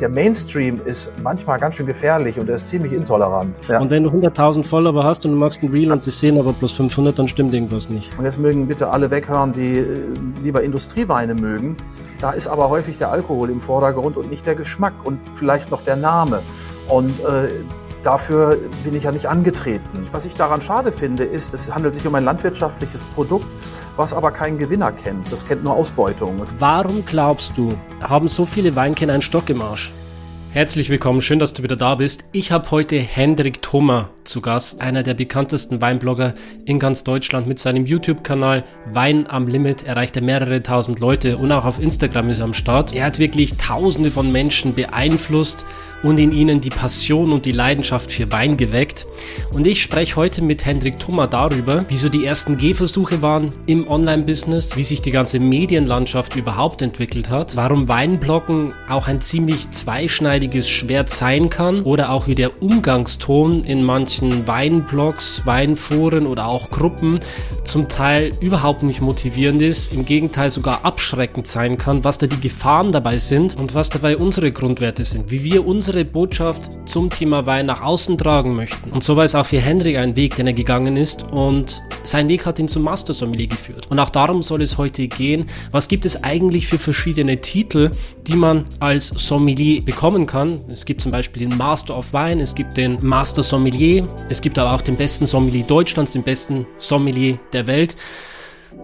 Der Mainstream ist manchmal ganz schön gefährlich und er ist ziemlich intolerant. Ja. Und wenn du 100.000 Follower hast und du machst ein Reel und die sehen aber plus 500, dann stimmt irgendwas nicht. Und jetzt mögen bitte alle weghören, die äh, lieber Industrieweine mögen. Da ist aber häufig der Alkohol im Vordergrund und nicht der Geschmack und vielleicht noch der Name. Und äh, dafür bin ich ja nicht angetreten. Was ich daran schade finde, ist, es handelt sich um ein landwirtschaftliches Produkt, was aber keinen Gewinner kennt. Das kennt nur Ausbeutung. Warum glaubst du, haben so viele Weinkenner einen Stock im Arsch? Herzlich willkommen, schön, dass du wieder da bist. Ich habe heute Hendrik Thoma zu Gast, einer der bekanntesten Weinblogger in ganz Deutschland mit seinem YouTube-Kanal Wein am Limit erreicht er mehrere tausend Leute und auch auf Instagram ist er am Start. Er hat wirklich tausende von Menschen beeinflusst und in ihnen die Passion und die Leidenschaft für Wein geweckt. Und ich spreche heute mit Hendrik Thoma darüber, wieso die ersten Gehversuche waren im Online-Business, wie sich die ganze Medienlandschaft überhaupt entwickelt hat, warum Weinbloggen auch ein ziemlich zweischneidiges Schwert sein kann oder auch wie der Umgangston in manchen Weinblogs, Weinforen oder auch Gruppen zum Teil überhaupt nicht motivierend ist, im Gegenteil sogar abschreckend sein kann, was da die Gefahren dabei sind und was dabei unsere Grundwerte sind, wie wir unsere unsere Botschaft zum Thema Wein nach außen tragen möchten. Und so war es auch für Henrik ein Weg, den er gegangen ist und sein Weg hat ihn zum Master Sommelier geführt. Und auch darum soll es heute gehen. Was gibt es eigentlich für verschiedene Titel, die man als Sommelier bekommen kann? Es gibt zum Beispiel den Master of Wine, es gibt den Master Sommelier, es gibt aber auch den besten Sommelier Deutschlands, den besten Sommelier der Welt.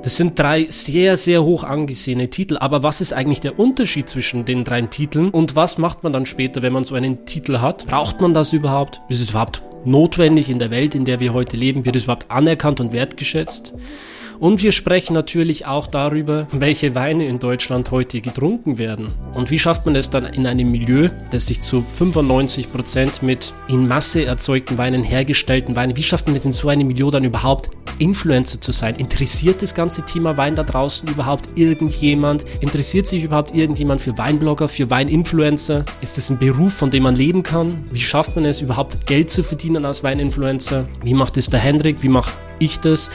Das sind drei sehr, sehr hoch angesehene Titel. Aber was ist eigentlich der Unterschied zwischen den drei Titeln? Und was macht man dann später, wenn man so einen Titel hat? Braucht man das überhaupt? Ist es überhaupt notwendig in der Welt, in der wir heute leben? Wird es überhaupt anerkannt und wertgeschätzt? Und wir sprechen natürlich auch darüber, welche Weine in Deutschland heute getrunken werden. Und wie schafft man es dann in einem Milieu, das sich zu 95 Prozent mit in Masse erzeugten Weinen hergestellten Weinen, wie schafft man es in so einem Milieu dann überhaupt Influencer zu sein? Interessiert das ganze Thema Wein da draußen überhaupt irgendjemand? Interessiert sich überhaupt irgendjemand für Weinblogger, für Weininfluencer? Ist das ein Beruf, von dem man leben kann? Wie schafft man es überhaupt Geld zu verdienen als Weininfluencer? Wie macht es der Hendrik? Wie macht ich das?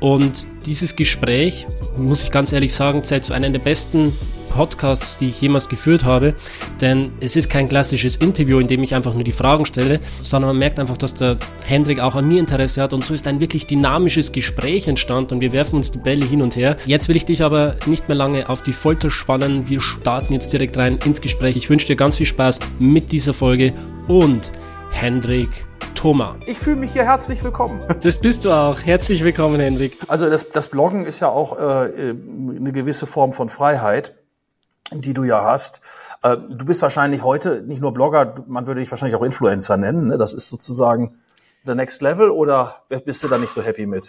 Und dieses Gespräch, muss ich ganz ehrlich sagen, zählt zu einem der besten Podcasts, die ich jemals geführt habe, denn es ist kein klassisches Interview, in dem ich einfach nur die Fragen stelle, sondern man merkt einfach, dass der Hendrik auch an mir Interesse hat und so ist ein wirklich dynamisches Gespräch entstanden und wir werfen uns die Bälle hin und her. Jetzt will ich dich aber nicht mehr lange auf die Folter spannen. Wir starten jetzt direkt rein ins Gespräch. Ich wünsche dir ganz viel Spaß mit dieser Folge und Hendrik Thoma. Ich fühle mich hier herzlich willkommen. Das bist du auch. Herzlich willkommen, Hendrik. Also das, das Bloggen ist ja auch äh, eine gewisse Form von Freiheit, die du ja hast. Äh, du bist wahrscheinlich heute nicht nur Blogger, man würde dich wahrscheinlich auch Influencer nennen. Ne? Das ist sozusagen the next level oder bist du da nicht so happy mit?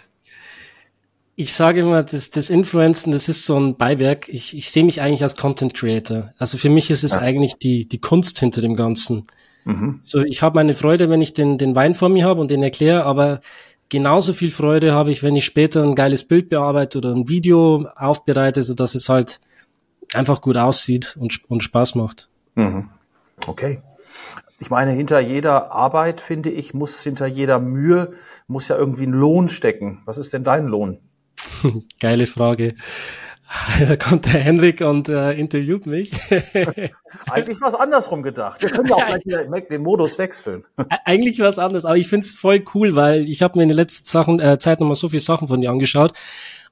Ich sage immer, das, das Influencen, das ist so ein Beiwerk. Ich, ich sehe mich eigentlich als Content Creator. Also für mich ist es ja. eigentlich die, die Kunst hinter dem Ganzen. Mhm. So, ich habe meine Freude, wenn ich den, den Wein vor mir habe und den erkläre, aber genauso viel Freude habe ich, wenn ich später ein geiles Bild bearbeite oder ein Video aufbereite, so dass es halt einfach gut aussieht und, und Spaß macht. Mhm. Okay. Ich meine, hinter jeder Arbeit, finde ich, muss hinter jeder Mühe, muss ja irgendwie ein Lohn stecken. Was ist denn dein Lohn? Geile Frage. Da kommt der Henrik und äh, interviewt mich. Eigentlich war es andersrum gedacht. Wir können ja auch gleich wieder den Modus wechseln. Eigentlich war es anders, aber ich finde es voll cool, weil ich habe mir in der letzten Sachen, äh, Zeit nochmal so viele Sachen von dir angeschaut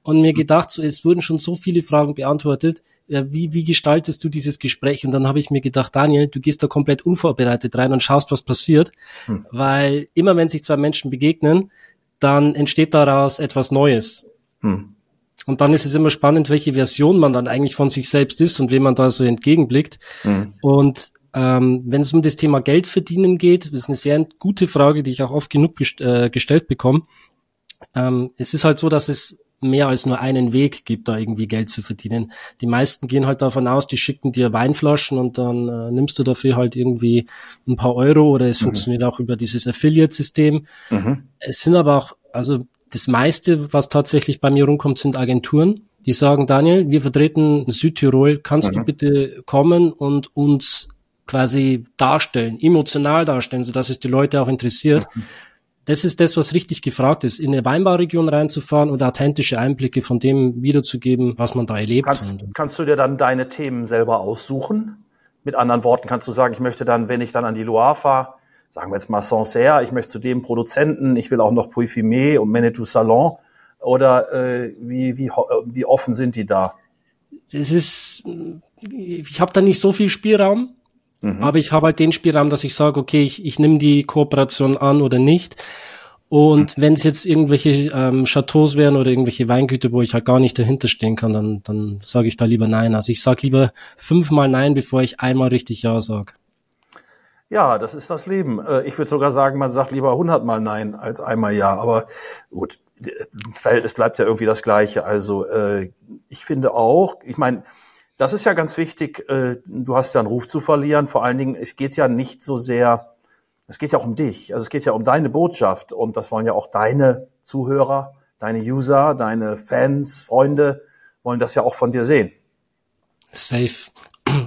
und mir gedacht, so, es wurden schon so viele Fragen beantwortet. Ja, wie, wie gestaltest du dieses Gespräch? Und dann habe ich mir gedacht, Daniel, du gehst da komplett unvorbereitet rein und schaust, was passiert. Hm. Weil immer wenn sich zwei Menschen begegnen, dann entsteht daraus etwas Neues. Hm. Und dann ist es immer spannend, welche Version man dann eigentlich von sich selbst ist und wem man da so entgegenblickt. Mhm. Und ähm, wenn es um das Thema Geld verdienen geht, das ist eine sehr gute Frage, die ich auch oft genug gest äh, gestellt bekomme. Ähm, es ist halt so, dass es mehr als nur einen Weg gibt, da irgendwie Geld zu verdienen. Die meisten gehen halt davon aus, die schicken dir Weinflaschen und dann äh, nimmst du dafür halt irgendwie ein paar Euro oder es mhm. funktioniert auch über dieses Affiliate-System. Mhm. Es sind aber auch, also das meiste, was tatsächlich bei mir rumkommt, sind Agenturen, die sagen, Daniel, wir vertreten Südtirol, kannst mhm. du bitte kommen und uns quasi darstellen, emotional darstellen, so dass es die Leute auch interessiert. Mhm. Das ist das, was richtig gefragt ist, in eine Weinbauregion reinzufahren und authentische Einblicke von dem wiederzugeben, was man da erlebt. Kannst, kannst du dir dann deine Themen selber aussuchen? Mit anderen Worten kannst du sagen, ich möchte dann, wenn ich dann an die Loire fahre, sagen wir jetzt mal Sancerre, ich möchte zu dem Produzenten, ich will auch noch Puy-Fumé und Menetou Salon oder äh, wie, wie, wie offen sind die da? Das ist, ich habe da nicht so viel Spielraum, mhm. aber ich habe halt den Spielraum, dass ich sage, okay, ich, ich nehme die Kooperation an oder nicht. Und mhm. wenn es jetzt irgendwelche ähm, Chateaus wären oder irgendwelche Weingüter, wo ich halt gar nicht dahinter stehen kann, dann, dann sage ich da lieber Nein. Also ich sage lieber fünfmal Nein, bevor ich einmal richtig Ja sage. Ja, das ist das Leben. Äh, ich würde sogar sagen, man sagt lieber hundertmal Nein als einmal Ja. Aber gut, Verhältnis bleibt ja irgendwie das Gleiche. Also äh, ich finde auch, ich meine, das ist ja ganz wichtig. Äh, du hast ja einen Ruf zu verlieren. Vor allen Dingen, es geht ja nicht so sehr es geht ja auch um dich. Also es geht ja um deine Botschaft und das wollen ja auch deine Zuhörer, deine User, deine Fans, Freunde wollen das ja auch von dir sehen. Safe.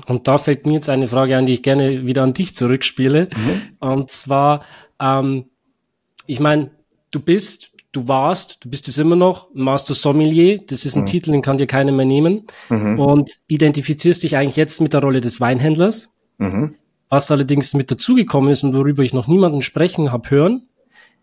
Und da fällt mir jetzt eine Frage an, die ich gerne wieder an dich zurückspiele. Mhm. Und zwar, ähm, ich meine, du bist, du warst, du bist es immer noch, Master Sommelier. Das ist ein mhm. Titel, den kann dir keiner mehr nehmen. Mhm. Und identifizierst dich eigentlich jetzt mit der Rolle des Weinhändlers. Mhm. Was allerdings mit dazugekommen ist und worüber ich noch niemanden sprechen habe hören,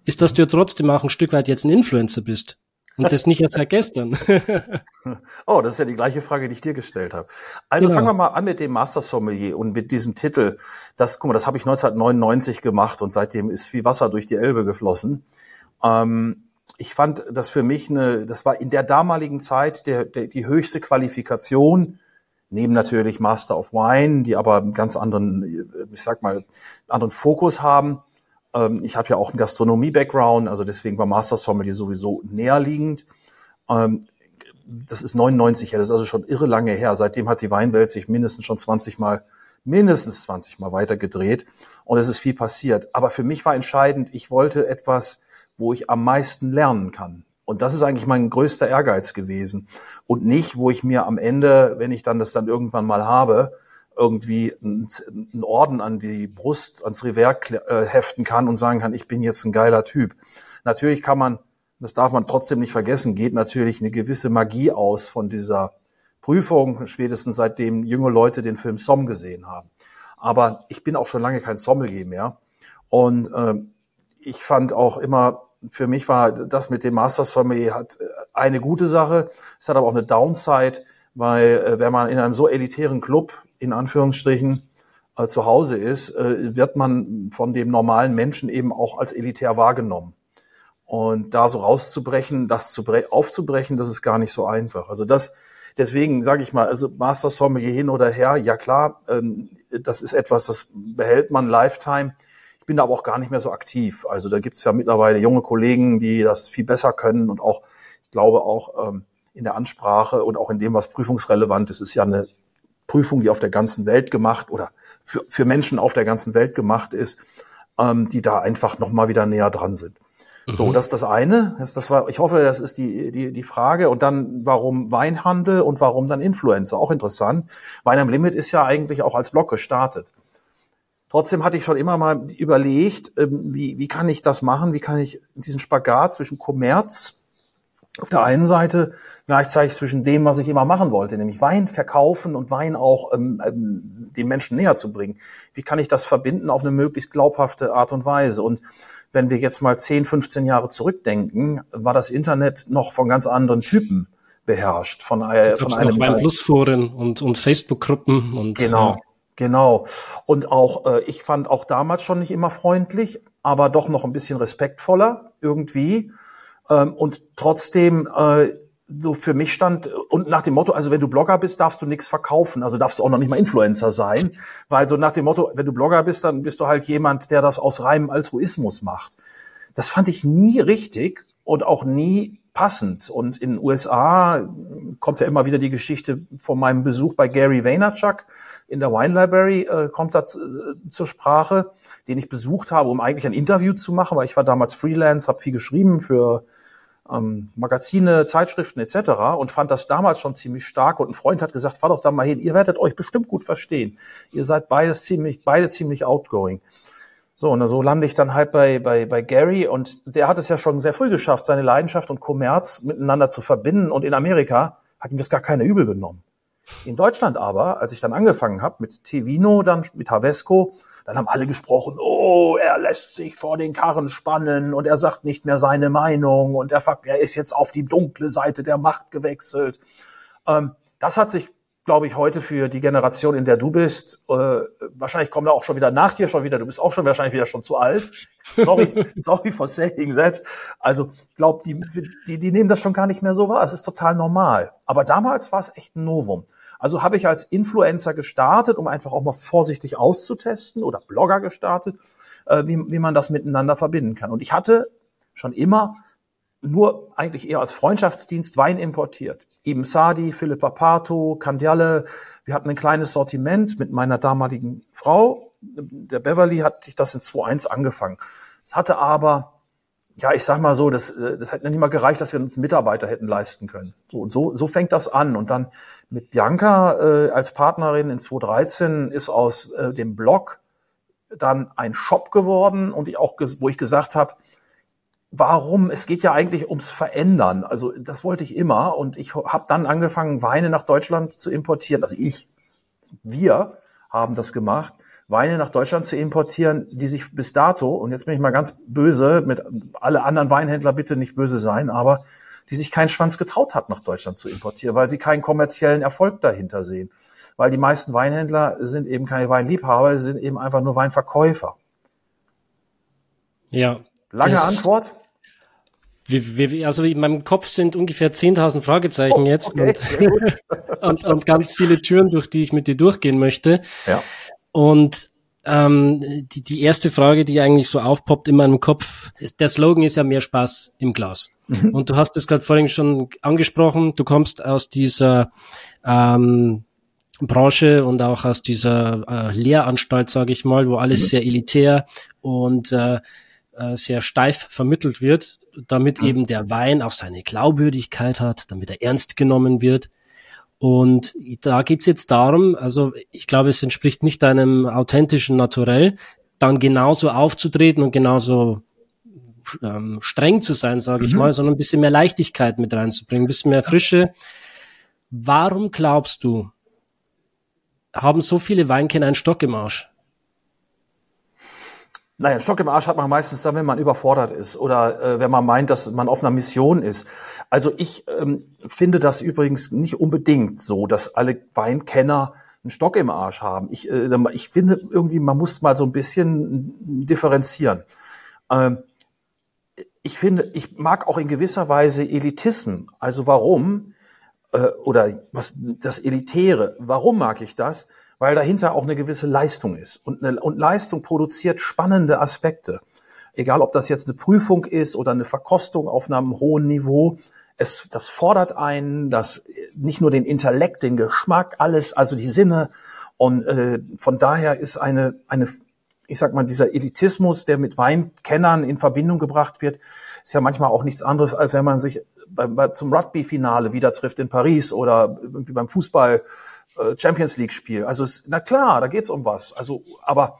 ist, dass du ja trotzdem auch ein Stück weit jetzt ein Influencer bist. Und das nicht erst seit gestern. oh, das ist ja die gleiche Frage, die ich dir gestellt habe. Also genau. fangen wir mal an mit dem Master Sommelier und mit diesem Titel. Das, guck mal, das habe ich 1999 gemacht und seitdem ist wie Wasser durch die Elbe geflossen. Ähm, ich fand das für mich eine, das war in der damaligen Zeit der, der, die höchste Qualifikation neben natürlich Master of Wine, die aber einen ganz anderen, ich sag mal, anderen Fokus haben. Ähm, ich habe ja auch einen Gastronomie-Background, also deswegen war Master Sommelier sowieso näherliegend. Ähm, das ist 99 her, das ist also schon irre lange her. Seitdem hat die Weinwelt sich mindestens schon 20 Mal, mindestens 20 Mal weitergedreht und es ist viel passiert. Aber für mich war entscheidend, ich wollte etwas, wo ich am meisten lernen kann. Und das ist eigentlich mein größter Ehrgeiz gewesen. Und nicht, wo ich mir am Ende, wenn ich dann das dann irgendwann mal habe, irgendwie einen Orden an die Brust, ans Revers äh, heften kann und sagen kann, ich bin jetzt ein geiler Typ. Natürlich kann man, das darf man trotzdem nicht vergessen, geht natürlich eine gewisse Magie aus von dieser Prüfung, spätestens seitdem junge Leute den Film Somm gesehen haben. Aber ich bin auch schon lange kein Sommelier mehr. Und äh, ich fand auch immer für mich war das mit dem Master Sommelier hat äh, eine gute Sache. Es hat aber auch eine Downside, weil äh, wenn man in einem so elitären Club in Anführungsstrichen äh, zu Hause ist, äh, wird man von dem normalen Menschen eben auch als elitär wahrgenommen. Und da so rauszubrechen, das zu aufzubrechen, das ist gar nicht so einfach. Also das, deswegen sage ich mal, also Master Sommelier hin oder her, ja klar, ähm, das ist etwas, das behält man Lifetime. Ich bin da aber auch gar nicht mehr so aktiv. Also da gibt es ja mittlerweile junge Kollegen, die das viel besser können und auch, ich glaube auch ähm, in der Ansprache und auch in dem, was prüfungsrelevant ist, ist ja eine Prüfung, die auf der ganzen Welt gemacht oder für, für Menschen auf der ganzen Welt gemacht ist, ähm, die da einfach nochmal wieder näher dran sind. Mhm. So, das ist das eine. Das, das war, ich hoffe, das ist die, die, die Frage. Und dann, warum Weinhandel und warum dann Influencer? Auch interessant. Wein am Limit ist ja eigentlich auch als Blog gestartet. Trotzdem hatte ich schon immer mal überlegt, ähm, wie, wie kann ich das machen? Wie kann ich diesen Spagat zwischen Kommerz auf der einen Seite gleichzeitig zwischen dem, was ich immer machen wollte, nämlich Wein verkaufen und Wein auch ähm, ähm, den Menschen näher zu bringen. Wie kann ich das verbinden auf eine möglichst glaubhafte Art und Weise? Und wenn wir jetzt mal 10, 15 Jahre zurückdenken, war das Internet noch von ganz anderen Typen beherrscht. Von, äh, von einem noch Wein Plus Foren und, und Facebook-Gruppen und genau. Ja. Genau. Und auch, äh, ich fand auch damals schon nicht immer freundlich, aber doch noch ein bisschen respektvoller irgendwie. Ähm, und trotzdem, äh, so für mich stand, und nach dem Motto, also wenn du Blogger bist, darfst du nichts verkaufen, also darfst du auch noch nicht mal Influencer sein, weil so nach dem Motto, wenn du Blogger bist, dann bist du halt jemand, der das aus reinem Altruismus macht. Das fand ich nie richtig und auch nie passend. Und in den USA kommt ja immer wieder die Geschichte von meinem Besuch bei Gary Vaynerchuk, in der Wine Library äh, kommt das äh, zur Sprache, den ich besucht habe, um eigentlich ein Interview zu machen, weil ich war damals Freelance, habe viel geschrieben für ähm, Magazine, Zeitschriften etc. und fand das damals schon ziemlich stark. Und ein Freund hat gesagt, fahr doch da mal hin, ihr werdet euch bestimmt gut verstehen. Ihr seid beides ziemlich, beide ziemlich outgoing. So, und so lande ich dann halt bei, bei, bei Gary und der hat es ja schon sehr früh geschafft, seine Leidenschaft und Kommerz miteinander zu verbinden und in Amerika hat ihm das gar keiner übel genommen. In Deutschland aber, als ich dann angefangen habe mit Tevino, dann mit Havesco, dann haben alle gesprochen, oh, er lässt sich vor den Karren spannen und er sagt nicht mehr seine Meinung und er, er ist jetzt auf die dunkle Seite der Macht gewechselt. Ähm, das hat sich, glaube ich, heute für die Generation, in der du bist, äh, wahrscheinlich kommen da auch schon wieder nach dir schon wieder, du bist auch schon wahrscheinlich wieder schon zu alt. Sorry, sorry for saying that. Also, ich glaube, die, die, die nehmen das schon gar nicht mehr so wahr. Es ist total normal. Aber damals war es echt ein Novum. Also habe ich als Influencer gestartet, um einfach auch mal vorsichtig auszutesten oder Blogger gestartet, äh, wie, wie man das miteinander verbinden kann. Und ich hatte schon immer nur eigentlich eher als Freundschaftsdienst Wein importiert. Ibn Sadi, Philippa Pato, Candiale. Wir hatten ein kleines Sortiment mit meiner damaligen Frau. Der Beverly hat ich das in 2.1 angefangen. Es hatte aber ja, ich sag mal so, das, äh, das hätte nicht mal gereicht, dass wir uns Mitarbeiter hätten leisten können. So, und so, so fängt das an. Und dann mit Bianca äh, als Partnerin in 2013 ist aus äh, dem Blog dann ein Shop geworden und ich auch, wo ich gesagt habe, warum? Es geht ja eigentlich ums Verändern. Also das wollte ich immer und ich habe dann angefangen, Weine nach Deutschland zu importieren. Also ich, wir haben das gemacht Weine nach Deutschland zu importieren, die sich bis dato, und jetzt bin ich mal ganz böse, mit alle anderen Weinhändler bitte nicht böse sein, aber die sich keinen Schwanz getraut hat, nach Deutschland zu importieren, weil sie keinen kommerziellen Erfolg dahinter sehen. Weil die meisten Weinhändler sind eben keine Weinliebhaber, sie sind eben einfach nur Weinverkäufer. Ja. Lange Antwort? Wie, wie, also in meinem Kopf sind ungefähr 10.000 Fragezeichen oh, jetzt okay, und, und, und, ganz viele Türen, durch die ich mit dir durchgehen möchte. Ja. Und ähm, die, die erste Frage, die eigentlich so aufpoppt in meinem Kopf, ist, der Slogan ist ja mehr Spaß im Glas. Mhm. Und du hast es gerade vorhin schon angesprochen, du kommst aus dieser ähm, Branche und auch aus dieser äh, Lehranstalt, sage ich mal, wo alles mhm. sehr elitär und äh, äh, sehr steif vermittelt wird, damit mhm. eben der Wein auch seine Glaubwürdigkeit hat, damit er ernst genommen wird. Und da geht's jetzt darum, also ich glaube, es entspricht nicht deinem authentischen Naturell, dann genauso aufzutreten und genauso ähm, streng zu sein, sage ich mhm. mal, sondern ein bisschen mehr Leichtigkeit mit reinzubringen, ein bisschen mehr Frische. Warum glaubst du, haben so viele Weinkenner einen Stock im Arsch? Naja, Stock im Arsch hat man meistens dann, wenn man überfordert ist oder äh, wenn man meint, dass man auf einer Mission ist. Also ich ähm, finde das übrigens nicht unbedingt so, dass alle Weinkenner einen Stock im Arsch haben. Ich, äh, ich finde irgendwie, man muss mal so ein bisschen differenzieren. Ähm, ich finde, ich mag auch in gewisser Weise Elitismen. Also warum? Äh, oder was das Elitäre. Warum mag ich das? Weil dahinter auch eine gewisse Leistung ist. Und, eine, und Leistung produziert spannende Aspekte. Egal, ob das jetzt eine Prüfung ist oder eine Verkostung auf einem hohen Niveau. Es, das fordert einen, das nicht nur den Intellekt, den Geschmack, alles, also die Sinne. Und äh, von daher ist eine, eine, ich sag mal, dieser Elitismus, der mit Weinkennern in Verbindung gebracht wird, ist ja manchmal auch nichts anderes, als wenn man sich bei, bei, zum Rugby-Finale wieder trifft in Paris oder irgendwie beim Fußball Champions League Spiel. Also na klar, da geht's um was. Also, aber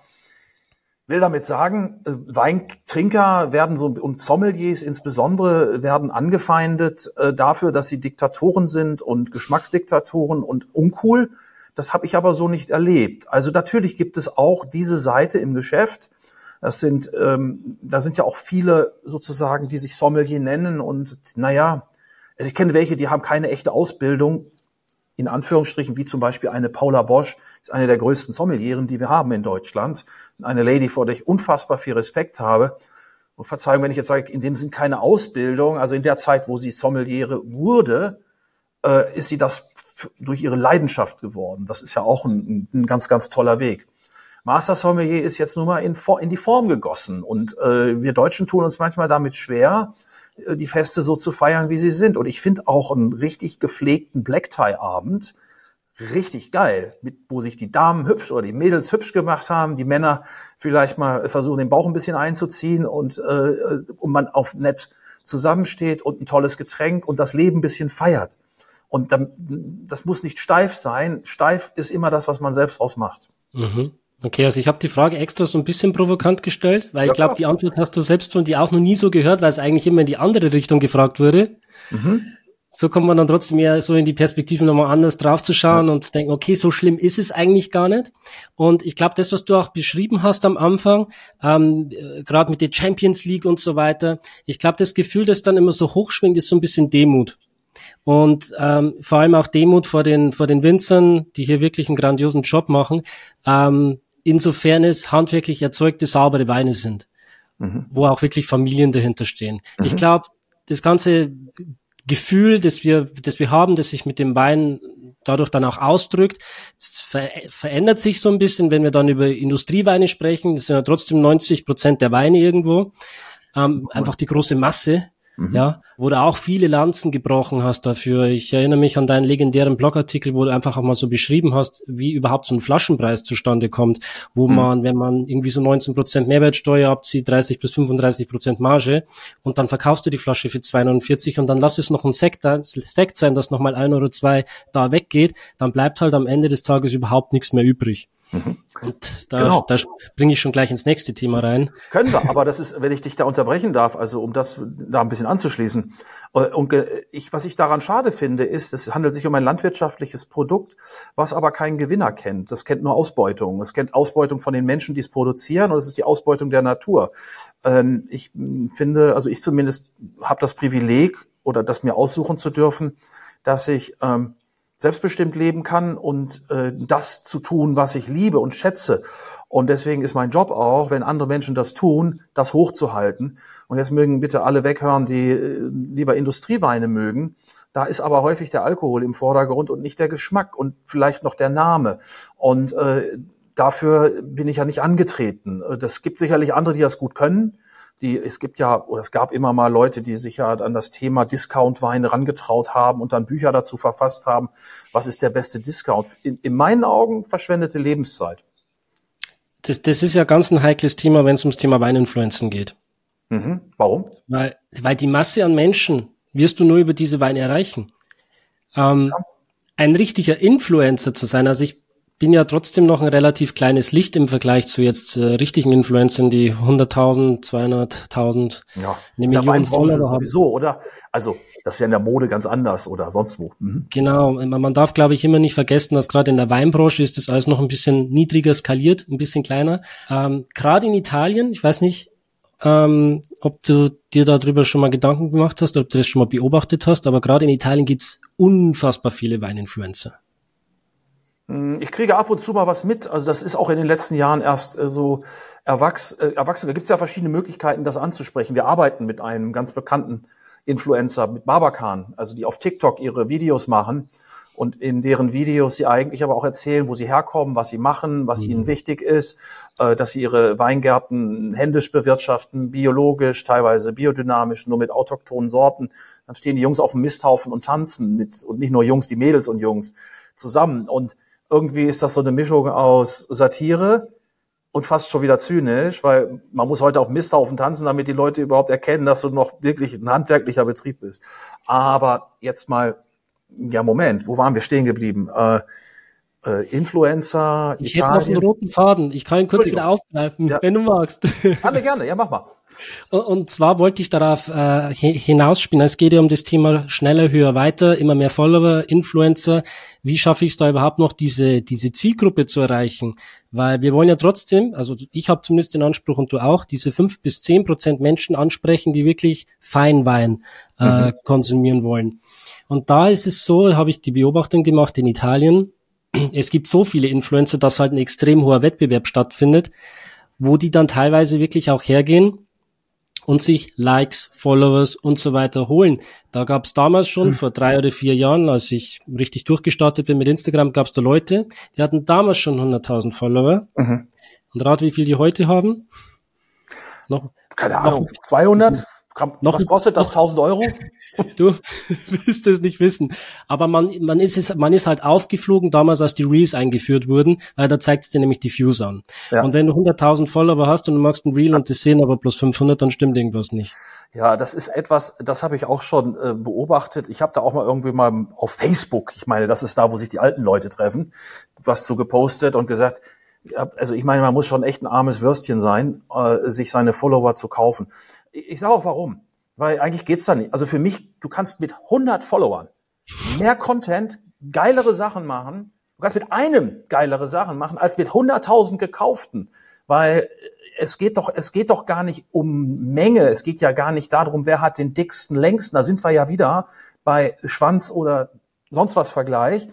will damit sagen, äh, Weintrinker werden so und Sommeliers insbesondere werden angefeindet äh, dafür, dass sie Diktatoren sind und Geschmacksdiktatoren und uncool. Das habe ich aber so nicht erlebt. Also natürlich gibt es auch diese Seite im Geschäft. Das sind, ähm, da sind ja auch viele sozusagen, die sich Sommelier nennen und naja, also ich kenne welche, die haben keine echte Ausbildung, in Anführungsstrichen, wie zum Beispiel eine Paula Bosch, ist eine der größten Sommelieren, die wir haben in Deutschland. Eine Lady, vor der ich unfassbar viel Respekt habe. Und Verzeihung, wenn ich jetzt sage, in dem Sinn keine Ausbildung, also in der Zeit, wo sie Sommeliere wurde, äh, ist sie das durch ihre Leidenschaft geworden. Das ist ja auch ein, ein ganz, ganz toller Weg. Master Sommelier ist jetzt nun mal in, in die Form gegossen. Und äh, wir Deutschen tun uns manchmal damit schwer, die Feste so zu feiern, wie sie sind. Und ich finde auch einen richtig gepflegten Black-Tie-Abend richtig geil, mit, wo sich die Damen hübsch oder die Mädels hübsch gemacht haben, die Männer vielleicht mal versuchen, den Bauch ein bisschen einzuziehen und, äh, und man auf nett zusammensteht und ein tolles Getränk und das Leben ein bisschen feiert. Und dann, das muss nicht steif sein. Steif ist immer das, was man selbst ausmacht. Mhm. Okay, also ich habe die Frage extra so ein bisschen provokant gestellt, weil ja, ich glaube, die Antwort hast du selbst von dir auch noch nie so gehört, weil es eigentlich immer in die andere Richtung gefragt wurde. Mhm. so kommt man dann trotzdem eher so in die Perspektive nochmal anders draufzuschauen ja. und denken, okay, so schlimm ist es eigentlich gar nicht. Und ich glaube, das, was du auch beschrieben hast am Anfang, ähm, äh, gerade mit der Champions League und so weiter, ich glaube, das Gefühl, das dann immer so hochschwingt, ist so ein bisschen Demut. Und ähm, vor allem auch Demut vor den, vor den Winzern, die hier wirklich einen grandiosen Job machen, ähm, insofern es handwerklich erzeugte, saubere Weine sind, mhm. wo auch wirklich Familien dahinter stehen. Mhm. Ich glaube, das ganze Gefühl, das wir, das wir haben, das sich mit dem Wein dadurch dann auch ausdrückt, ver verändert sich so ein bisschen, wenn wir dann über Industrieweine sprechen. Das sind ja trotzdem 90 Prozent der Weine irgendwo. Ähm, einfach die große Masse Mhm. Ja, wo du auch viele Lanzen gebrochen hast dafür. Ich erinnere mich an deinen legendären Blogartikel, wo du einfach auch mal so beschrieben hast, wie überhaupt so ein Flaschenpreis zustande kommt, wo mhm. man, wenn man irgendwie so 19 Prozent Mehrwertsteuer abzieht, 30 bis 35 Prozent Marge und dann verkaufst du die Flasche für 2,49 und dann lass es noch ein Sekt, Sekt sein, dass nochmal ein oder zwei da weggeht, dann bleibt halt am Ende des Tages überhaupt nichts mehr übrig. Mhm. Und da, genau. da bringe ich schon gleich ins nächste Thema rein. Können wir, aber das ist, wenn ich dich da unterbrechen darf, also um das da ein bisschen anzuschließen. Äh, und ich, was ich daran schade finde, ist, es handelt sich um ein landwirtschaftliches Produkt, was aber keinen Gewinner kennt. Das kennt nur Ausbeutung. Es kennt Ausbeutung von den Menschen, die es produzieren, und es ist die Ausbeutung der Natur. Ähm, ich finde, also ich zumindest habe das Privileg oder das mir aussuchen zu dürfen, dass ich ähm, selbstbestimmt leben kann und äh, das zu tun, was ich liebe und schätze. Und deswegen ist mein Job auch, wenn andere Menschen das tun, das hochzuhalten. Und jetzt mögen bitte alle weghören, die äh, lieber Industrieweine mögen. Da ist aber häufig der Alkohol im Vordergrund und nicht der Geschmack und vielleicht noch der Name. Und äh, dafür bin ich ja nicht angetreten. Äh, das gibt sicherlich andere, die das gut können die, es gibt ja, oder es gab immer mal Leute, die sich ja an das Thema Discount-Weine rangetraut haben und dann Bücher dazu verfasst haben, was ist der beste Discount. In, in meinen Augen verschwendete Lebenszeit. Das, das ist ja ganz ein heikles Thema, wenn es ums Thema Weininfluenzen geht. Mhm. Warum? Weil, weil die Masse an Menschen wirst du nur über diese Weine erreichen. Ähm, ja. Ein richtiger Influencer zu sein, also ich bin ja trotzdem noch ein relativ kleines Licht im Vergleich zu jetzt äh, richtigen Influencern, die 100.000, 200.000, ja, eine Million Follower haben. Sowieso, oder? Also, das ist ja in der Mode ganz anders oder sonst wo. Mhm. Genau, man darf, glaube ich, immer nicht vergessen, dass gerade in der Weinbranche ist das alles noch ein bisschen niedriger skaliert, ein bisschen kleiner. Ähm, gerade in Italien, ich weiß nicht, ähm, ob du dir darüber schon mal Gedanken gemacht hast ob du das schon mal beobachtet hast, aber gerade in Italien gibt's unfassbar viele Weininfluencer. Hm, ich kriege ab und zu mal was mit. Also das ist auch in den letzten Jahren erst äh, so erwachs äh, erwachsen. Da gibt es ja verschiedene Möglichkeiten, das anzusprechen. Wir arbeiten mit einem ganz bekannten Influencer, mit Babakan, also die auf TikTok ihre Videos machen und in deren Videos sie eigentlich aber auch erzählen, wo sie herkommen, was sie machen, was mhm. ihnen wichtig ist, äh, dass sie ihre Weingärten händisch bewirtschaften, biologisch, teilweise biodynamisch, nur mit autochthonen Sorten. Dann stehen die Jungs auf dem Misthaufen und tanzen mit, und nicht nur Jungs, die Mädels und Jungs zusammen. Und irgendwie ist das so eine Mischung aus Satire und fast schon wieder zynisch, weil man muss heute auf Misthaufen tanzen, damit die Leute überhaupt erkennen, dass du noch wirklich ein handwerklicher Betrieb bist. Aber jetzt mal, ja Moment, wo waren wir stehen geblieben? Äh, äh, Influencer, Ich Italien. hätte noch einen roten Faden. Ich kann ihn kurz wieder aufgreifen, ja. wenn du magst. Alle gerne, ja mach mal. Und zwar wollte ich darauf äh, hinausspielen. Es geht ja um das Thema schneller, höher, weiter, immer mehr Follower, Influencer. Wie schaffe ich es da überhaupt noch, diese, diese Zielgruppe zu erreichen? Weil wir wollen ja trotzdem, also ich habe zumindest den Anspruch und du auch, diese fünf bis zehn Prozent Menschen ansprechen, die wirklich Feinwein äh, mhm. konsumieren wollen. Und da ist es so, habe ich die Beobachtung gemacht in Italien. Es gibt so viele Influencer, dass halt ein extrem hoher Wettbewerb stattfindet, wo die dann teilweise wirklich auch hergehen und sich Likes, Followers und so weiter holen. Da gab es damals schon, hm. vor drei oder vier Jahren, als ich richtig durchgestartet bin mit Instagram, gab es da Leute, die hatten damals schon 100.000 Follower. Mhm. Und rat, wie viel die heute haben? Noch, Keine Ahnung, noch, 200? Noch, was kostet das? 1000 Euro? Du wirst es nicht wissen. Aber man, man, ist es, man ist halt aufgeflogen damals, als die Reels eingeführt wurden, weil da zeigt es dir nämlich die Views an. Ja. Und wenn du 100.000 Follower hast und du machst ein Reel und das sehen aber plus 500, dann stimmt irgendwas nicht. Ja, das ist etwas, das habe ich auch schon äh, beobachtet. Ich habe da auch mal irgendwie mal auf Facebook, ich meine, das ist da, wo sich die alten Leute treffen, was zu gepostet und gesagt, also ich meine, man muss schon echt ein armes Würstchen sein, äh, sich seine Follower zu kaufen. Ich sage auch warum. Weil eigentlich geht's da nicht. Also für mich, du kannst mit 100 Followern mehr Content, geilere Sachen machen. Du kannst mit einem geilere Sachen machen als mit 100.000 gekauften. Weil es geht doch, es geht doch gar nicht um Menge. Es geht ja gar nicht darum, wer hat den dicksten, längsten. Da sind wir ja wieder bei Schwanz oder sonst was Vergleich.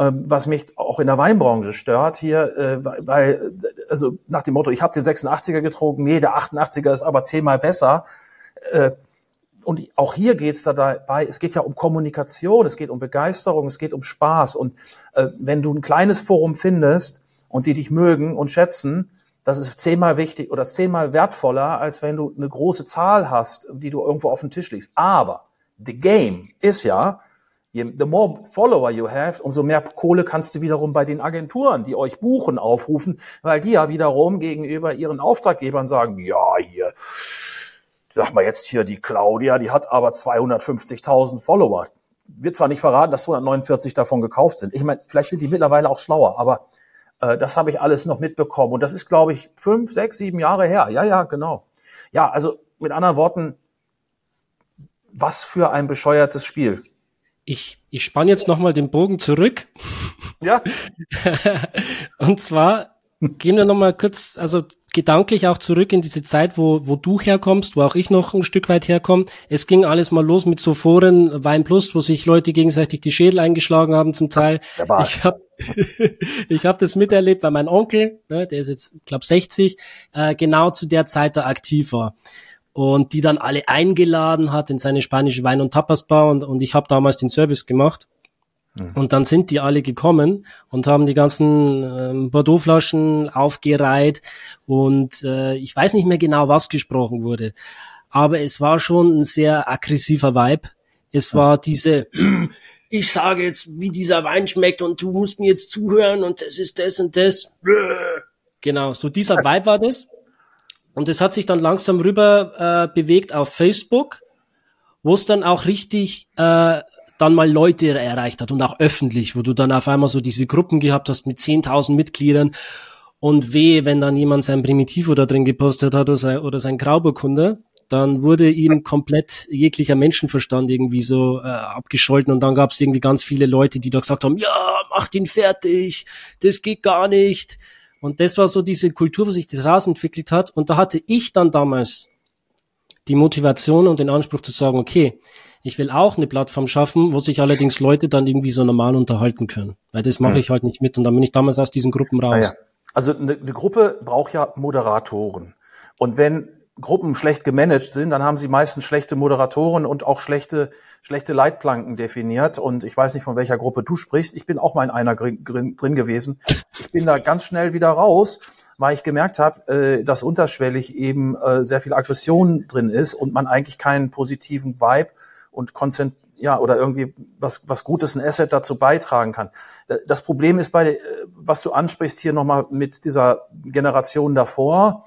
Ähm, was mich auch in der Weinbranche stört hier, äh, weil, also nach dem Motto, ich habe den 86er getrunken, nee, der 88er ist aber zehnmal besser. Äh, und auch hier geht es dabei, es geht ja um Kommunikation, es geht um Begeisterung, es geht um Spaß. Und äh, wenn du ein kleines Forum findest und die dich mögen und schätzen, das ist zehnmal wichtig oder zehnmal wertvoller, als wenn du eine große Zahl hast, die du irgendwo auf dem Tisch legst. Aber the game ist ja, the more follower you have, umso mehr Kohle kannst du wiederum bei den Agenturen, die euch buchen, aufrufen, weil die ja wiederum gegenüber ihren Auftraggebern sagen, ja, hier, sag mal jetzt hier die Claudia, die hat aber 250.000 Follower. Wird zwar nicht verraten, dass 249 davon gekauft sind. Ich meine, vielleicht sind die mittlerweile auch schlauer, aber äh, das habe ich alles noch mitbekommen. Und das ist, glaube ich, fünf, sechs, sieben Jahre her. Ja, ja, genau. Ja, also mit anderen Worten, was für ein bescheuertes Spiel ich, ich spanne jetzt nochmal den Bogen zurück. Ja. und zwar gehen wir nochmal kurz, also gedanklich auch zurück in diese Zeit, wo, wo du herkommst, wo auch ich noch ein Stück weit herkomme. Es ging alles mal los mit so Foren, Wein Plus, wo sich Leute gegenseitig die Schädel eingeschlagen haben zum Teil. Ich habe ich hab das miterlebt, weil mein Onkel, ne, der ist jetzt, glaube 60, äh, genau zu der Zeit da aktiv war und die dann alle eingeladen hat in seine spanische Wein- und Tapasbar und, und ich habe damals den Service gemacht. Mhm. Und dann sind die alle gekommen und haben die ganzen ähm, Bordeaux-Flaschen aufgereiht und äh, ich weiß nicht mehr genau, was gesprochen wurde. Aber es war schon ein sehr aggressiver Vibe. Es war diese, ich sage jetzt, wie dieser Wein schmeckt und du musst mir jetzt zuhören und das ist das und das. Genau, so dieser Vibe war das. Und es hat sich dann langsam rüber äh, bewegt auf Facebook, wo es dann auch richtig äh, dann mal Leute erreicht hat und auch öffentlich, wo du dann auf einmal so diese Gruppen gehabt hast mit 10.000 Mitgliedern und weh, wenn dann jemand sein Primitivo da drin gepostet hat oder sein, oder sein Grauburgunder, dann wurde ihm komplett jeglicher Menschenverstand irgendwie so äh, abgescholten und dann gab es irgendwie ganz viele Leute, die da gesagt haben, ja, mach ihn fertig, das geht gar nicht. Und das war so diese Kultur, wo sich das rausentwickelt hat. Und da hatte ich dann damals die Motivation und den Anspruch zu sagen, okay, ich will auch eine Plattform schaffen, wo sich allerdings Leute dann irgendwie so normal unterhalten können. Weil das mache hm. ich halt nicht mit. Und dann bin ich damals aus diesen Gruppen raus. Ah ja. Also eine, eine Gruppe braucht ja Moderatoren. Und wenn Gruppen schlecht gemanagt sind, dann haben sie meistens schlechte Moderatoren und auch schlechte, schlechte Leitplanken definiert. Und ich weiß nicht, von welcher Gruppe du sprichst. Ich bin auch mal in einer drin gewesen. Ich bin da ganz schnell wieder raus, weil ich gemerkt habe, äh, dass unterschwellig eben äh, sehr viel Aggression drin ist und man eigentlich keinen positiven Vibe und Konzent ja, oder irgendwie was, was Gutes, ein Asset dazu beitragen kann. Das Problem ist bei, äh, was du ansprichst hier nochmal mit dieser Generation davor,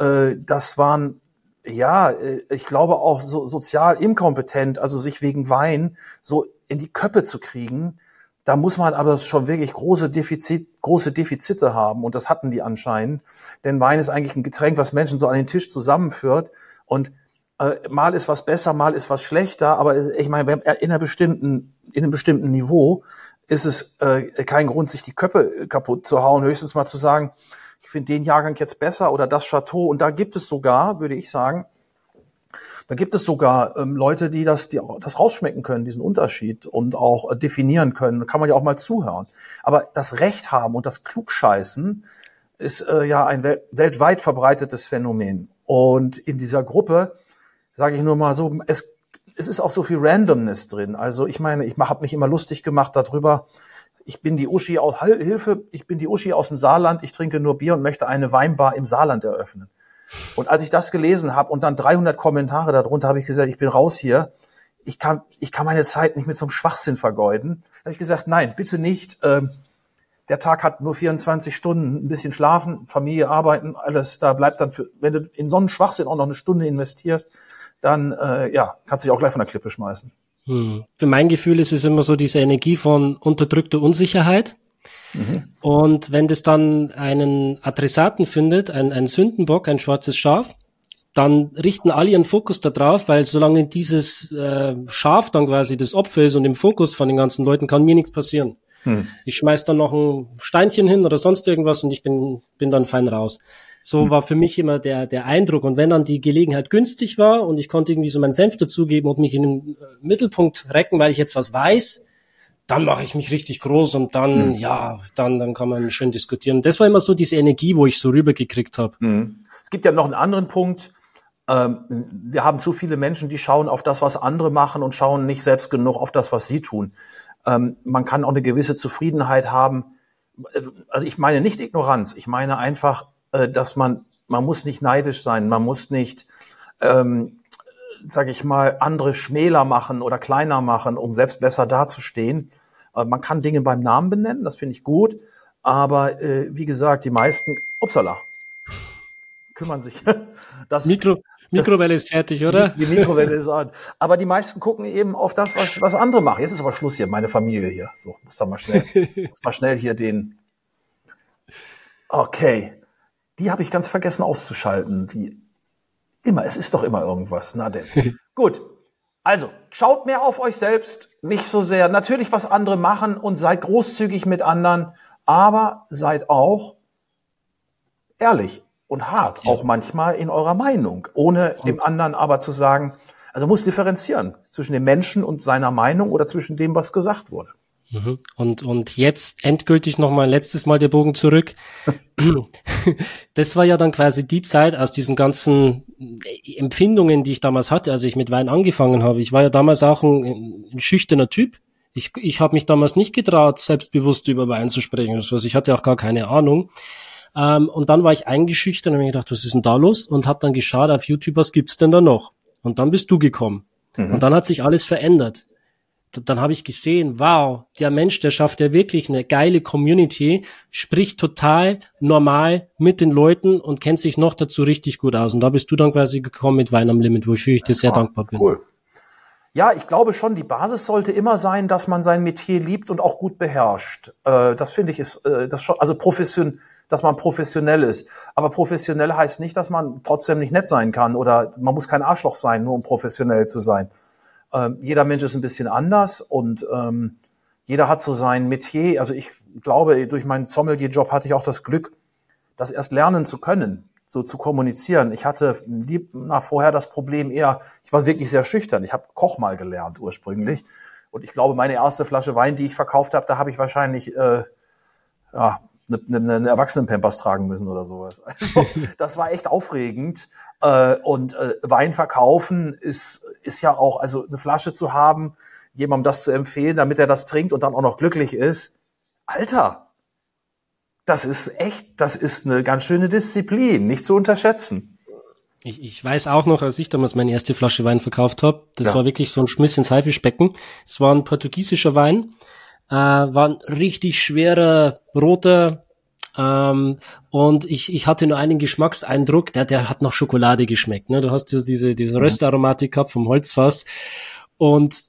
äh, das waren ja, äh, ich glaube auch so sozial inkompetent, also sich wegen Wein so in die Köppe zu kriegen. Da muss man aber schon wirklich große Defizit, große Defizite haben und das hatten die anscheinend. Denn Wein ist eigentlich ein Getränk, was Menschen so an den Tisch zusammenführt und äh, mal ist was besser, mal ist was schlechter, aber ich meine, in einer bestimmten, in einem bestimmten Niveau ist es äh, kein Grund, sich die Köppe kaputt zu hauen, höchstens mal zu sagen, ich finde den Jahrgang jetzt besser oder das Chateau. Und da gibt es sogar, würde ich sagen, da gibt es sogar ähm, Leute, die das, die das rausschmecken können, diesen Unterschied und auch äh, definieren können. Da kann man ja auch mal zuhören. Aber das Recht haben und das Klugscheißen ist äh, ja ein wel weltweit verbreitetes Phänomen. Und in dieser Gruppe, sage ich nur mal so, es, es ist auch so viel Randomness drin. Also ich meine, ich habe mich immer lustig gemacht darüber, ich bin die Uschi aus Hilfe, ich bin die Uschi aus dem Saarland, ich trinke nur Bier und möchte eine Weinbar im Saarland eröffnen. Und als ich das gelesen habe und dann 300 Kommentare darunter, habe ich gesagt, ich bin raus hier. Ich kann, ich kann meine Zeit nicht mit so einem Schwachsinn vergeuden. Da habe ich gesagt, nein, bitte nicht. Ähm, der Tag hat nur 24 Stunden, ein bisschen schlafen, Familie, arbeiten, alles. Da bleibt dann, für, wenn du in so einen Schwachsinn auch noch eine Stunde investierst, dann äh, ja, kannst du dich auch gleich von der Klippe schmeißen. Hm. Für mein Gefühl ist es immer so diese Energie von unterdrückter Unsicherheit. Mhm. Und wenn das dann einen Adressaten findet, ein, ein Sündenbock, ein schwarzes Schaf, dann richten alle ihren Fokus da drauf, weil solange dieses äh, Schaf dann quasi das Opfer ist und im Fokus von den ganzen Leuten, kann mir nichts passieren. Hm. Ich schmeiß dann noch ein Steinchen hin oder sonst irgendwas und ich bin, bin dann fein raus. So hm. war für mich immer der, der Eindruck. Und wenn dann die Gelegenheit günstig war und ich konnte irgendwie so meinen Senf dazugeben und mich in den äh, Mittelpunkt recken, weil ich jetzt was weiß, dann mache ich mich richtig groß und dann, hm. ja, dann, dann kann man schön diskutieren. Das war immer so diese Energie, wo ich so rübergekriegt habe. Hm. Es gibt ja noch einen anderen Punkt. Ähm, wir haben zu viele Menschen, die schauen auf das, was andere machen und schauen nicht selbst genug auf das, was sie tun. Ähm, man kann auch eine gewisse Zufriedenheit haben. Also ich meine nicht Ignoranz, ich meine einfach, äh, dass man, man muss nicht neidisch sein, man muss nicht, ähm, sage ich mal, andere schmäler machen oder kleiner machen, um selbst besser dazustehen. Äh, man kann Dinge beim Namen benennen, das finde ich gut. Aber äh, wie gesagt, die meisten, upsala, kümmern sich. Das, Mikro, Mikrowelle ist fertig, oder? Die, die Mikrowelle ist an. Aber die meisten gucken eben auf das, was, was andere machen. Jetzt ist aber Schluss hier, meine Familie hier. So, muss da mal schnell, muss mal schnell hier den. Okay. Die habe ich ganz vergessen auszuschalten. Die immer, es ist doch immer irgendwas. Na denn. Gut. Also, schaut mehr auf euch selbst, nicht so sehr. Natürlich, was andere machen und seid großzügig mit anderen, aber seid auch ehrlich und hart, ja. auch manchmal in eurer Meinung, ohne und dem anderen aber zu sagen, also muss differenzieren zwischen dem Menschen und seiner Meinung oder zwischen dem, was gesagt wurde. Mhm. Und, und jetzt endgültig noch mal ein letztes Mal der Bogen zurück. das war ja dann quasi die Zeit aus diesen ganzen Empfindungen, die ich damals hatte, als ich mit Wein angefangen habe. Ich war ja damals auch ein, ein schüchterner Typ. Ich, ich habe mich damals nicht getraut, selbstbewusst über Wein zu sprechen. Also ich hatte auch gar keine Ahnung. Ähm, und dann war ich eingeschüchtert und habe mir gedacht, was ist denn da los? Und habe dann geschaut auf YouTube, was gibt's denn da noch? Und dann bist du gekommen. Mhm. Und dann hat sich alles verändert. Dann habe ich gesehen, wow, der Mensch, der schafft ja wirklich eine geile Community, spricht total normal mit den Leuten und kennt sich noch dazu richtig gut aus. Und da bist du dann quasi gekommen mit Wein am Limit, wofür ich dir sehr dankbar bin. Cool. Ja, ich glaube schon, die Basis sollte immer sein, dass man sein Metier liebt und auch gut beherrscht. Äh, das finde ich ist äh, das schon, also profession, dass man professionell ist. Aber professionell heißt nicht, dass man trotzdem nicht nett sein kann oder man muss kein Arschloch sein, nur um professionell zu sein. Ähm, jeder Mensch ist ein bisschen anders und ähm, jeder hat so sein Metier. Also ich glaube, durch meinen Sommelier-Job hatte ich auch das Glück, das erst lernen zu können, so zu kommunizieren. Ich hatte na, vorher das Problem eher, ich war wirklich sehr schüchtern. Ich habe Koch mal gelernt ursprünglich. Und ich glaube, meine erste Flasche Wein, die ich verkauft habe, da habe ich wahrscheinlich äh, ja, eine, eine, eine Erwachsenenpampers tragen müssen oder sowas. Also, das war echt aufregend. Äh, und äh, Wein verkaufen ist, ist ja auch, also eine Flasche zu haben, jemandem das zu empfehlen, damit er das trinkt und dann auch noch glücklich ist. Alter, das ist echt, das ist eine ganz schöne Disziplin, nicht zu unterschätzen. Ich, ich weiß auch noch, als ich damals meine erste Flasche Wein verkauft habe, das ja. war wirklich so ein Schmiss ins Haifischbecken. Es war ein portugiesischer Wein äh, war ein richtig schwerer roter ähm, und ich, ich hatte nur einen Geschmackseindruck, der, der hat nach Schokolade geschmeckt. Ne? Du hast ja diese, diese mhm. Röstaromatik gehabt vom Holzfass und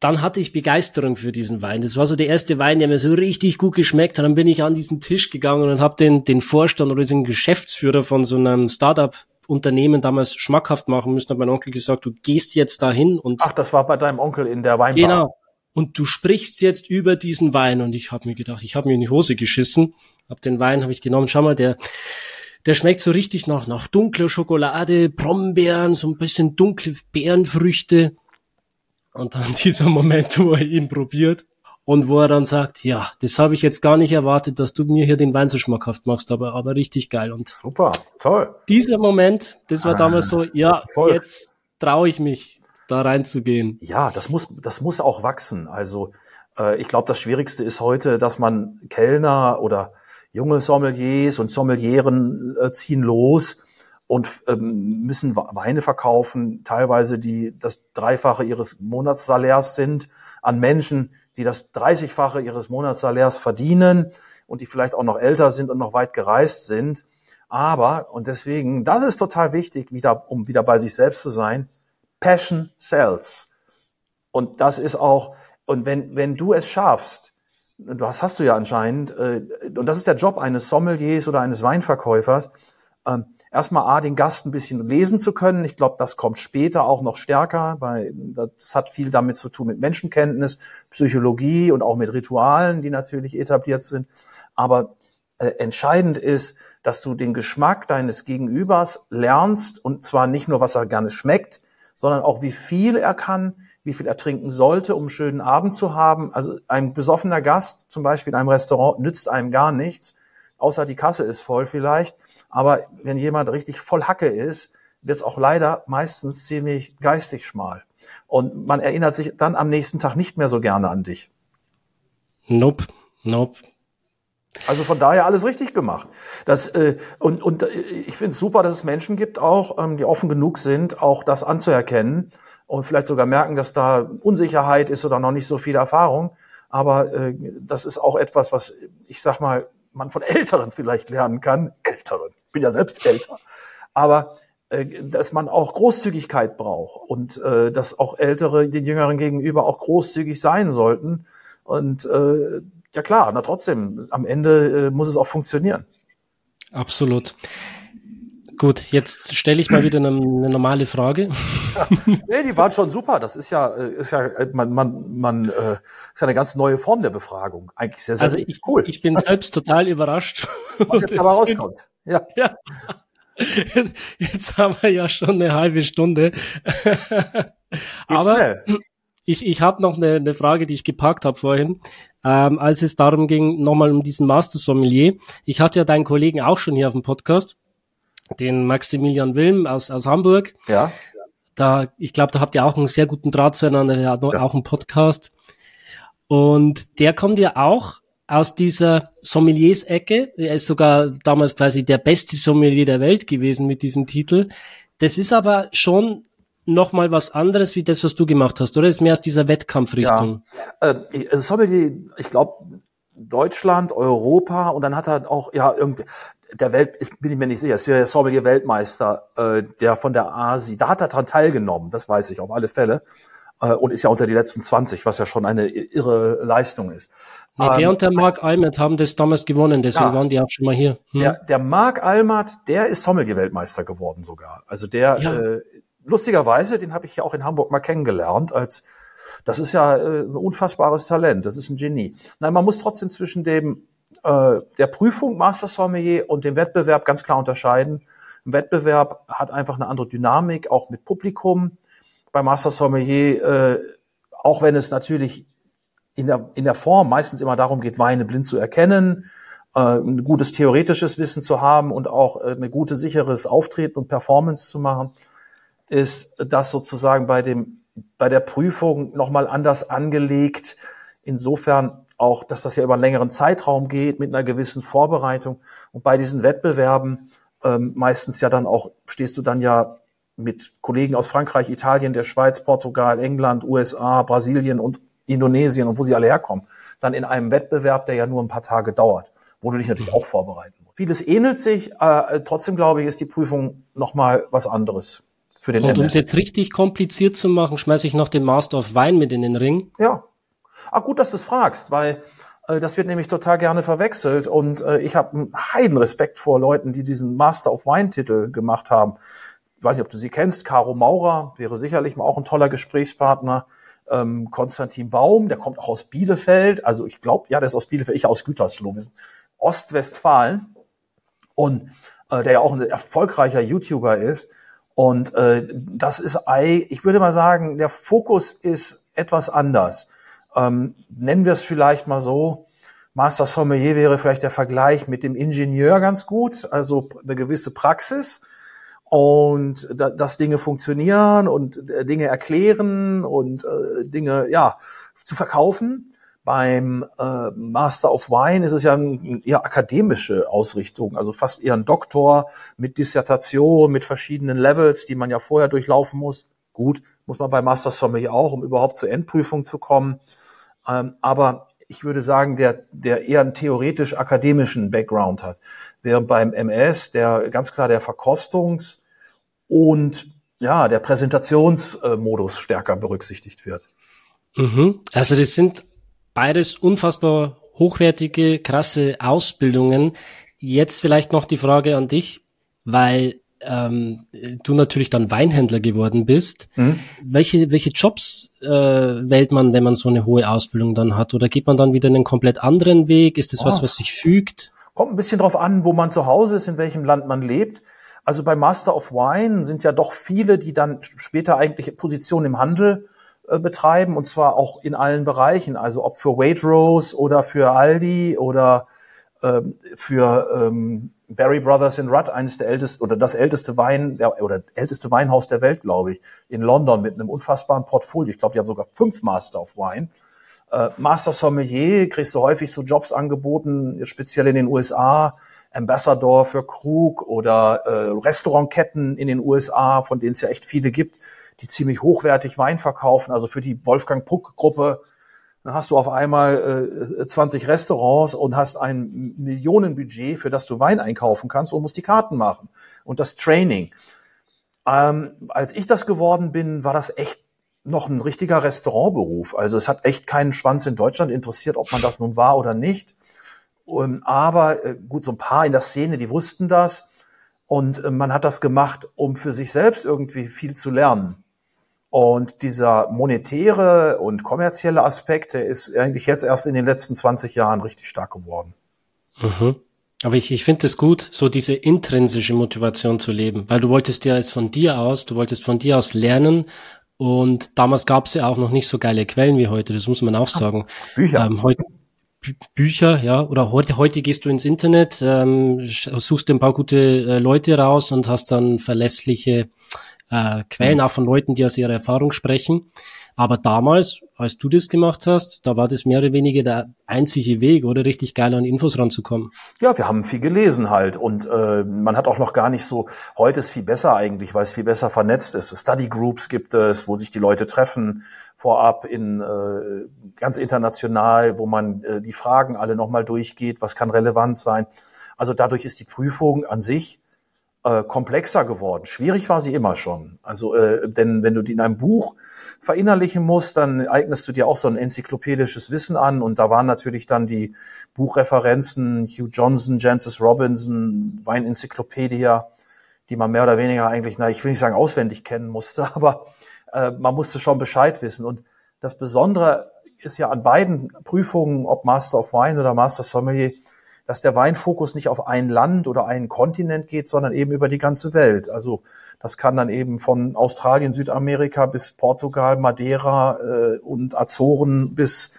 dann hatte ich Begeisterung für diesen Wein. Das war so der erste Wein, der mir so richtig gut geschmeckt hat. Dann bin ich an diesen Tisch gegangen und habe den, den Vorstand oder den Geschäftsführer von so einem Startup Unternehmen damals schmackhaft machen müssen, hat mein Onkel gesagt, du gehst jetzt dahin und. Ach, das war bei deinem Onkel in der Weinbar. Genau und du sprichst jetzt über diesen Wein. Und ich habe mir gedacht, ich habe mir in die Hose geschissen, hab den Wein habe ich genommen, schau mal, der der schmeckt so richtig nach nach dunkler Schokolade, Brombeeren, so ein bisschen dunkle Beerenfrüchte. Und dann dieser Moment, wo er ihn probiert und wo er dann sagt, ja, das habe ich jetzt gar nicht erwartet, dass du mir hier den Wein so schmackhaft machst, aber aber richtig geil. Und super, toll. Dieser Moment, das war ah, damals so, ja, voll. jetzt traue ich mich, da reinzugehen. Ja, das muss, das muss auch wachsen. Also äh, ich glaube, das Schwierigste ist heute, dass man Kellner oder junge Sommeliers und Sommelieren äh, ziehen los und ähm, müssen Weine verkaufen, teilweise die das Dreifache ihres Monatssalärs sind, an Menschen, die das Dreißigfache ihres Monatssalärs verdienen und die vielleicht auch noch älter sind und noch weit gereist sind. Aber, und deswegen, das ist total wichtig, wieder, um wieder bei sich selbst zu sein, Passion sells. Und das ist auch, und wenn, wenn du es schaffst, das hast du ja anscheinend, äh, und das ist der Job eines Sommeliers oder eines Weinverkäufers, ähm, erstmal A, den Gast ein bisschen lesen zu können. Ich glaube, das kommt später auch noch stärker, weil das hat viel damit zu tun mit Menschenkenntnis, Psychologie und auch mit Ritualen, die natürlich etabliert sind. Aber äh, entscheidend ist, dass du den Geschmack deines Gegenübers lernst und zwar nicht nur, was er gerne schmeckt, sondern auch, wie viel er kann, wie viel er trinken sollte, um einen schönen Abend zu haben. Also ein besoffener Gast, zum Beispiel in einem Restaurant, nützt einem gar nichts, außer die Kasse ist voll vielleicht. Aber wenn jemand richtig voll Hacke ist, wird es auch leider meistens ziemlich geistig schmal. Und man erinnert sich dann am nächsten Tag nicht mehr so gerne an dich. Nope, nope. Also von daher alles richtig gemacht. Das, äh, und, und äh, ich finde es super, dass es Menschen gibt, auch ähm, die offen genug sind, auch das anzuerkennen und vielleicht sogar merken, dass da Unsicherheit ist oder noch nicht so viel Erfahrung. Aber äh, das ist auch etwas, was ich sag mal, man von Älteren vielleicht lernen kann. Älteren, bin ja selbst älter. Aber äh, dass man auch Großzügigkeit braucht und äh, dass auch Ältere den Jüngeren gegenüber auch großzügig sein sollten. Und äh, ja klar, na trotzdem, am Ende äh, muss es auch funktionieren. Absolut. Gut, jetzt stelle ich mal wieder eine, eine normale Frage. Ja, nee, die waren schon super. Das ist ja, äh, ist ja, äh, man, man, man, äh, ist ja eine ganz neue Form der Befragung. Eigentlich sehr, sehr also ich, cool. Ich bin selbst total überrascht. Was jetzt aber rauskommt. Ja. ja. Jetzt haben wir ja schon eine halbe Stunde. aber schnell. Ich, ich habe noch eine, eine Frage, die ich gepackt habe vorhin ähm, als es darum ging, nochmal um diesen Master Sommelier. Ich hatte ja deinen Kollegen auch schon hier auf dem Podcast, den Maximilian Wilm aus, aus Hamburg. Ja. Da, ich glaube, da habt ihr auch einen sehr guten Draht zueinander, der hat ja. auch einen Podcast. Und der kommt ja auch aus dieser Sommeliers-Ecke. Er ist sogar damals quasi der beste Sommelier der Welt gewesen mit diesem Titel. Das ist aber schon noch mal was anderes wie das, was du gemacht hast, oder? Das ist mehr aus dieser Wettkampfrichtung. Ja. Äh, also Sommelier, ich glaube, Deutschland, Europa und dann hat er auch, ja, irgendwie, der Welt, ich bin mir nicht sicher, es wäre der Sommelier Weltmeister, äh, der von der ASI, da hat er dran teilgenommen, das weiß ich auf alle Fälle. Äh, und ist ja unter die letzten 20, was ja schon eine irre Leistung ist. Nee, der ähm, und der Mark Almert haben das damals gewonnen, deswegen ja, waren die auch schon mal hier. Hm? Der, der Mark Almert, der ist Sommelier-Weltmeister geworden sogar. Also der ja. äh, lustigerweise, den habe ich ja auch in Hamburg mal kennengelernt, als das ist ja äh, ein unfassbares Talent, das ist ein Genie. Nein, man muss trotzdem zwischen dem äh, der Prüfung Master Sommelier und dem Wettbewerb ganz klar unterscheiden. Ein Wettbewerb hat einfach eine andere Dynamik, auch mit Publikum. Bei Master Sommelier, äh, auch wenn es natürlich in der, in der Form meistens immer darum geht, Weine blind zu erkennen, äh, ein gutes theoretisches Wissen zu haben und auch äh, eine gute, sicheres Auftreten und Performance zu machen, ist das sozusagen bei dem, bei der Prüfung nochmal anders angelegt. Insofern auch, dass das ja über einen längeren Zeitraum geht mit einer gewissen Vorbereitung. Und bei diesen Wettbewerben ähm, meistens ja dann auch, stehst du dann ja mit Kollegen aus Frankreich, Italien, der Schweiz, Portugal, England, USA, Brasilien und Indonesien und wo sie alle herkommen, dann in einem Wettbewerb, der ja nur ein paar Tage dauert, wo du dich natürlich auch vorbereiten musst. Vieles ähnelt sich, äh, trotzdem glaube ich, ist die Prüfung nochmal was anderes für den Und um es jetzt richtig kompliziert zu machen, schmeiße ich noch den Master of Wine mit in den Ring. Ja. Ach gut, dass du es fragst, weil äh, das wird nämlich total gerne verwechselt und äh, ich habe einen heiden Respekt vor Leuten, die diesen Master of Wine Titel gemacht haben. Ich weiß nicht, ob du sie kennst. Caro Maurer wäre sicherlich mal auch ein toller Gesprächspartner. Ähm, Konstantin Baum, der kommt auch aus Bielefeld. Also ich glaube, ja, der ist aus Bielefeld, ich aus Gütersloh. Wir sind Ostwestfalen und äh, der ja auch ein erfolgreicher YouTuber ist. Und äh, das ist, ich würde mal sagen, der Fokus ist etwas anders. Ähm, nennen wir es vielleicht mal so, Master Sommelier wäre vielleicht der Vergleich mit dem Ingenieur ganz gut, also eine gewisse Praxis und da, dass Dinge funktionieren und äh, Dinge erklären und äh, Dinge ja zu verkaufen. Beim äh, Master of Wine ist es ja eine eher akademische Ausrichtung, also fast eher ein Doktor mit Dissertation, mit verschiedenen Levels, die man ja vorher durchlaufen muss. Gut, muss man bei Master Sommelier auch, um überhaupt zur Endprüfung zu kommen. Ähm, aber ich würde sagen, der, der eher einen theoretisch-akademischen Background hat. Während beim MS der ganz klar der Verkostungs- und ja, der Präsentationsmodus stärker berücksichtigt wird. Mhm. Also das sind beides unfassbar hochwertige, krasse Ausbildungen. Jetzt vielleicht noch die Frage an dich. weil ähm, du natürlich dann Weinhändler geworden bist. Mhm. Welche, welche Jobs äh, wählt man, wenn man so eine hohe Ausbildung dann hat? Oder geht man dann wieder einen komplett anderen Weg? Ist das oh. was, was sich fügt? Kommt ein bisschen drauf an, wo man zu Hause ist, in welchem Land man lebt. Also bei Master of Wine sind ja doch viele, die dann später eigentlich Positionen im Handel betreiben und zwar auch in allen Bereichen. Also ob für Waitrose oder für Aldi oder ähm, für ähm, Barry Brothers in Rudd, eines der ältesten oder das älteste Wein der, oder älteste Weinhaus der Welt, glaube ich, in London mit einem unfassbaren Portfolio. Ich glaube, die haben sogar fünf Master of Wine. Äh, Master Sommelier kriegst du häufig so Jobs angeboten, speziell in den USA. Ambassador für Krug oder äh, Restaurantketten in den USA, von denen es ja echt viele gibt, die ziemlich hochwertig Wein verkaufen. Also für die Wolfgang Puck Gruppe dann hast du auf einmal äh, 20 Restaurants und hast ein Millionenbudget, für das du Wein einkaufen kannst und musst die Karten machen. Und das Training. Ähm, als ich das geworden bin, war das echt noch ein richtiger Restaurantberuf. Also es hat echt keinen Schwanz in Deutschland interessiert, ob man das nun war oder nicht. Und, ähm, aber äh, gut, so ein paar in der Szene, die wussten das. Und äh, man hat das gemacht, um für sich selbst irgendwie viel zu lernen. Und dieser monetäre und kommerzielle Aspekt, der ist eigentlich jetzt erst in den letzten 20 Jahren richtig stark geworden. Mhm. Aber ich, ich finde es gut, so diese intrinsische Motivation zu leben, weil du wolltest ja es von dir aus, du wolltest von dir aus lernen und damals gab es ja auch noch nicht so geile Quellen wie heute, das muss man auch sagen. Bücher. Ähm, heute, Bücher, ja, oder heute, heute gehst du ins Internet, ähm, suchst ein paar gute äh, Leute raus und hast dann verlässliche äh, Quellen mhm. auch von Leuten, die aus ihrer Erfahrung sprechen. Aber damals, als du das gemacht hast, da war das mehr oder weniger der einzige Weg, oder richtig geil an Infos ranzukommen. Ja, wir haben viel gelesen halt und äh, man hat auch noch gar nicht so, heute ist viel besser eigentlich, weil es viel besser vernetzt ist. Study Groups gibt es, wo sich die Leute treffen vorab in äh, ganz international, wo man äh, die Fragen alle nochmal durchgeht, was kann relevant sein. Also dadurch ist die Prüfung an sich äh, komplexer geworden. Schwierig war sie immer schon. Also, äh, denn wenn du die in einem Buch verinnerlichen musst, dann eignest du dir auch so ein enzyklopädisches Wissen an. Und da waren natürlich dann die Buchreferenzen Hugh Johnson, Jancis Robinson, Weinenzyklopädia, die man mehr oder weniger eigentlich, na, ich will nicht sagen auswendig kennen musste, aber äh, man musste schon Bescheid wissen. Und das Besondere ist ja an beiden Prüfungen, ob Master of Wine oder Master Sommelier, dass der Weinfokus nicht auf ein Land oder einen Kontinent geht, sondern eben über die ganze Welt. Also das kann dann eben von Australien, Südamerika bis Portugal, Madeira äh, und Azoren bis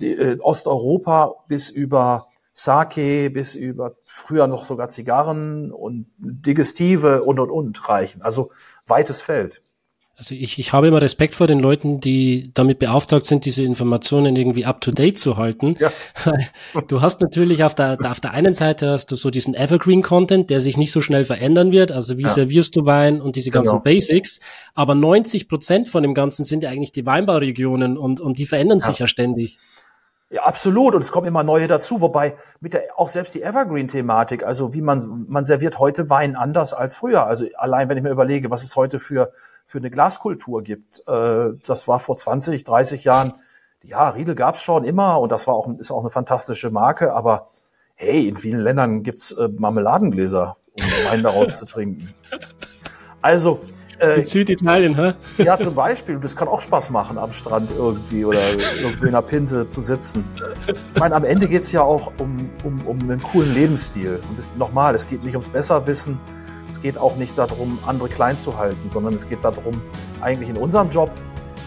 die, äh, Osteuropa bis über Sake bis über früher noch sogar Zigarren und Digestive und und und reichen. Also weites Feld. Also ich, ich habe immer Respekt vor den Leuten, die damit beauftragt sind, diese Informationen irgendwie up to date zu halten. Ja. Du hast natürlich auf der, auf der einen Seite hast du so diesen Evergreen Content, der sich nicht so schnell verändern wird. Also wie ja. servierst du Wein und diese ganzen genau. Basics. Aber 90 Prozent von dem Ganzen sind ja eigentlich die Weinbauregionen und, und die verändern ja. sich ja ständig. Ja, absolut. Und es kommen immer neue dazu. Wobei mit der, auch selbst die Evergreen-Thematik, also wie man, man serviert heute Wein anders als früher. Also allein wenn ich mir überlege, was es heute für für eine Glaskultur gibt. Äh, das war vor 20, 30 Jahren, ja, Riedel gab's schon immer und das war auch, ist auch eine fantastische Marke, aber hey, in vielen Ländern gibt's äh, Marmeladengläser, um Wein daraus zu trinken. Also, äh, in Süditalien, hä? Ja, zum Beispiel. Das kann auch Spaß machen am Strand irgendwie oder irgendwie in einer Pinte zu sitzen. Ich meine, am Ende geht's ja auch um, um, um einen coolen Lebensstil. Und nochmal, es geht nicht ums Besserwissen, es geht auch nicht darum, andere klein zu halten, sondern es geht darum, eigentlich in unserem Job,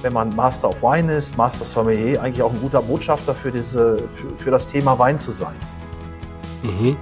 wenn man Master of Wine ist, Master Sommelier, eigentlich auch ein guter Botschafter für, diese, für, für das Thema Wein zu sein. Mhm.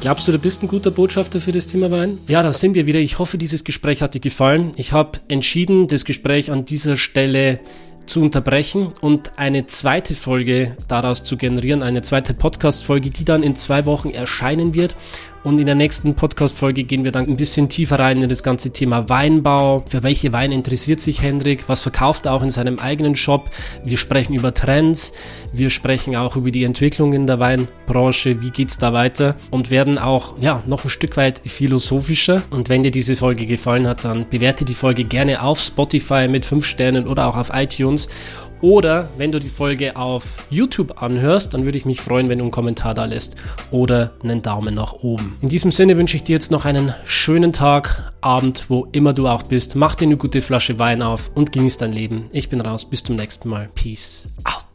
Glaubst du, du bist ein guter Botschafter für das Thema Wein? Ja, da sind wir wieder. Ich hoffe, dieses Gespräch hat dir gefallen. Ich habe entschieden, das Gespräch an dieser Stelle zu unterbrechen und eine zweite Folge daraus zu generieren, eine zweite Podcast-Folge, die dann in zwei Wochen erscheinen wird. Und in der nächsten Podcast-Folge gehen wir dann ein bisschen tiefer rein in das ganze Thema Weinbau. Für welche Weine interessiert sich Hendrik? Was verkauft er auch in seinem eigenen Shop? Wir sprechen über Trends. Wir sprechen auch über die Entwicklung in der Weinbranche. Wie geht's da weiter? Und werden auch, ja, noch ein Stück weit philosophischer. Und wenn dir diese Folge gefallen hat, dann bewerte die Folge gerne auf Spotify mit 5 Sternen oder auch auf iTunes Oder wenn du die Folge auf YouTube anhörst, dann würde ich mich freuen, wenn du einen Kommentar da lässt oder einen Daumen nach oben. In diesem Sinne wünsche ich dir jetzt noch einen schönen Tag, Abend, wo immer du auch bist. Mach dir eine gute Flasche Wein auf und genieß dein Leben. Ich bin raus. Bis zum nächsten Mal. Peace out.